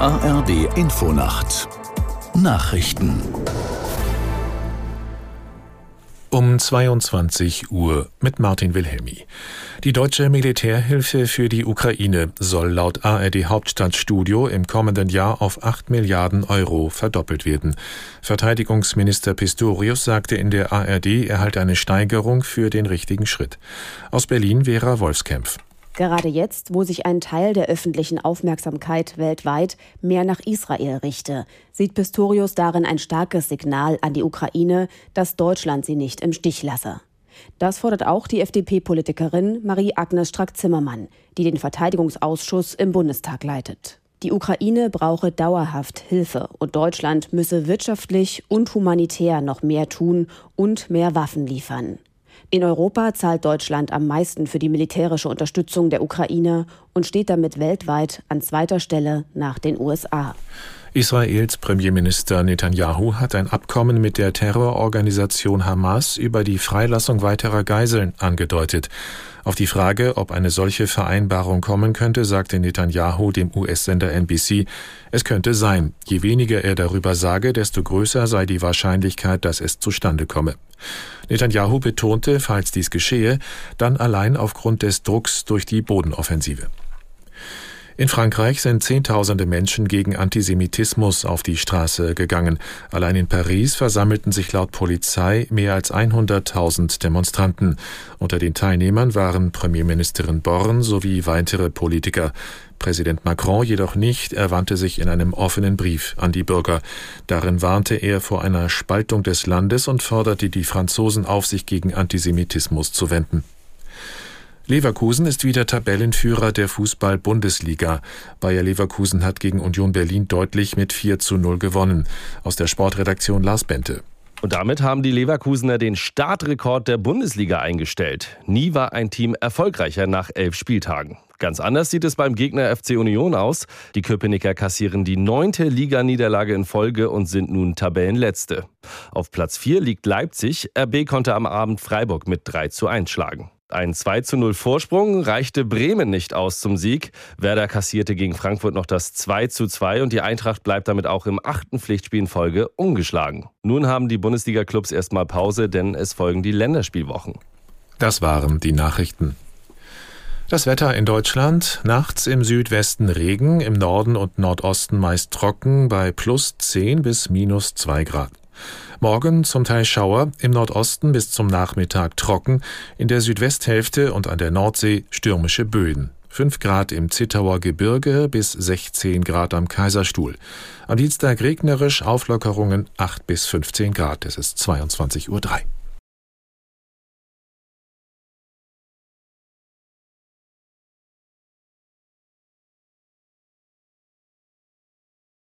ARD Infonacht Nachrichten um 22 Uhr mit Martin Wilhelmi. Die deutsche Militärhilfe für die Ukraine soll laut ARD Hauptstadtstudio im kommenden Jahr auf 8 Milliarden Euro verdoppelt werden. Verteidigungsminister Pistorius sagte in der ARD, er halte eine Steigerung für den richtigen Schritt. Aus Berlin Vera Wolfskämpf. Gerade jetzt, wo sich ein Teil der öffentlichen Aufmerksamkeit weltweit mehr nach Israel richte, sieht Pistorius darin ein starkes Signal an die Ukraine, dass Deutschland sie nicht im Stich lasse. Das fordert auch die FDP-Politikerin Marie-Agnes Strack-Zimmermann, die den Verteidigungsausschuss im Bundestag leitet. Die Ukraine brauche dauerhaft Hilfe und Deutschland müsse wirtschaftlich und humanitär noch mehr tun und mehr Waffen liefern. In Europa zahlt Deutschland am meisten für die militärische Unterstützung der Ukraine und steht damit weltweit an zweiter Stelle nach den USA. Israels Premierminister Netanyahu hat ein Abkommen mit der Terrororganisation Hamas über die Freilassung weiterer Geiseln angedeutet. Auf die Frage, ob eine solche Vereinbarung kommen könnte, sagte Netanyahu dem US-Sender NBC, es könnte sein. Je weniger er darüber sage, desto größer sei die Wahrscheinlichkeit, dass es zustande komme. Netanyahu betonte, falls dies geschehe, dann allein aufgrund des Drucks durch die Bodenoffensive. In Frankreich sind Zehntausende Menschen gegen Antisemitismus auf die Straße gegangen. Allein in Paris versammelten sich laut Polizei mehr als 100.000 Demonstranten. Unter den Teilnehmern waren Premierministerin Born sowie weitere Politiker. Präsident Macron jedoch nicht, er wandte sich in einem offenen Brief an die Bürger. Darin warnte er vor einer Spaltung des Landes und forderte die Franzosen auf, sich gegen Antisemitismus zu wenden. Leverkusen ist wieder Tabellenführer der Fußball-Bundesliga. Bayer Leverkusen hat gegen Union Berlin deutlich mit 4 zu 0 gewonnen. Aus der Sportredaktion Lars Bente. Und damit haben die Leverkusener den Startrekord der Bundesliga eingestellt. Nie war ein Team erfolgreicher nach elf Spieltagen. Ganz anders sieht es beim Gegner FC Union aus. Die Köpenicker kassieren die neunte Liganiederlage in Folge und sind nun Tabellenletzte. Auf Platz 4 liegt Leipzig. RB konnte am Abend Freiburg mit 3 zu 1 schlagen. Ein 2 zu 0 Vorsprung reichte Bremen nicht aus zum Sieg. Werder kassierte gegen Frankfurt noch das 2 zu 2 und die Eintracht bleibt damit auch im achten Pflichtspiel in Folge ungeschlagen. Nun haben die Bundesliga-Clubs erstmal Pause, denn es folgen die Länderspielwochen. Das waren die Nachrichten. Das Wetter in Deutschland. Nachts im Südwesten Regen, im Norden und Nordosten meist trocken bei plus 10 bis minus 2 Grad. Morgen zum Teil Schauer, im Nordosten bis zum Nachmittag trocken, in der Südwesthälfte und an der Nordsee stürmische Böen. 5 Grad im Zittauer Gebirge bis 16 Grad am Kaiserstuhl. Am Dienstag regnerisch, Auflockerungen 8 bis 15 Grad. Es ist 22.03 Uhr.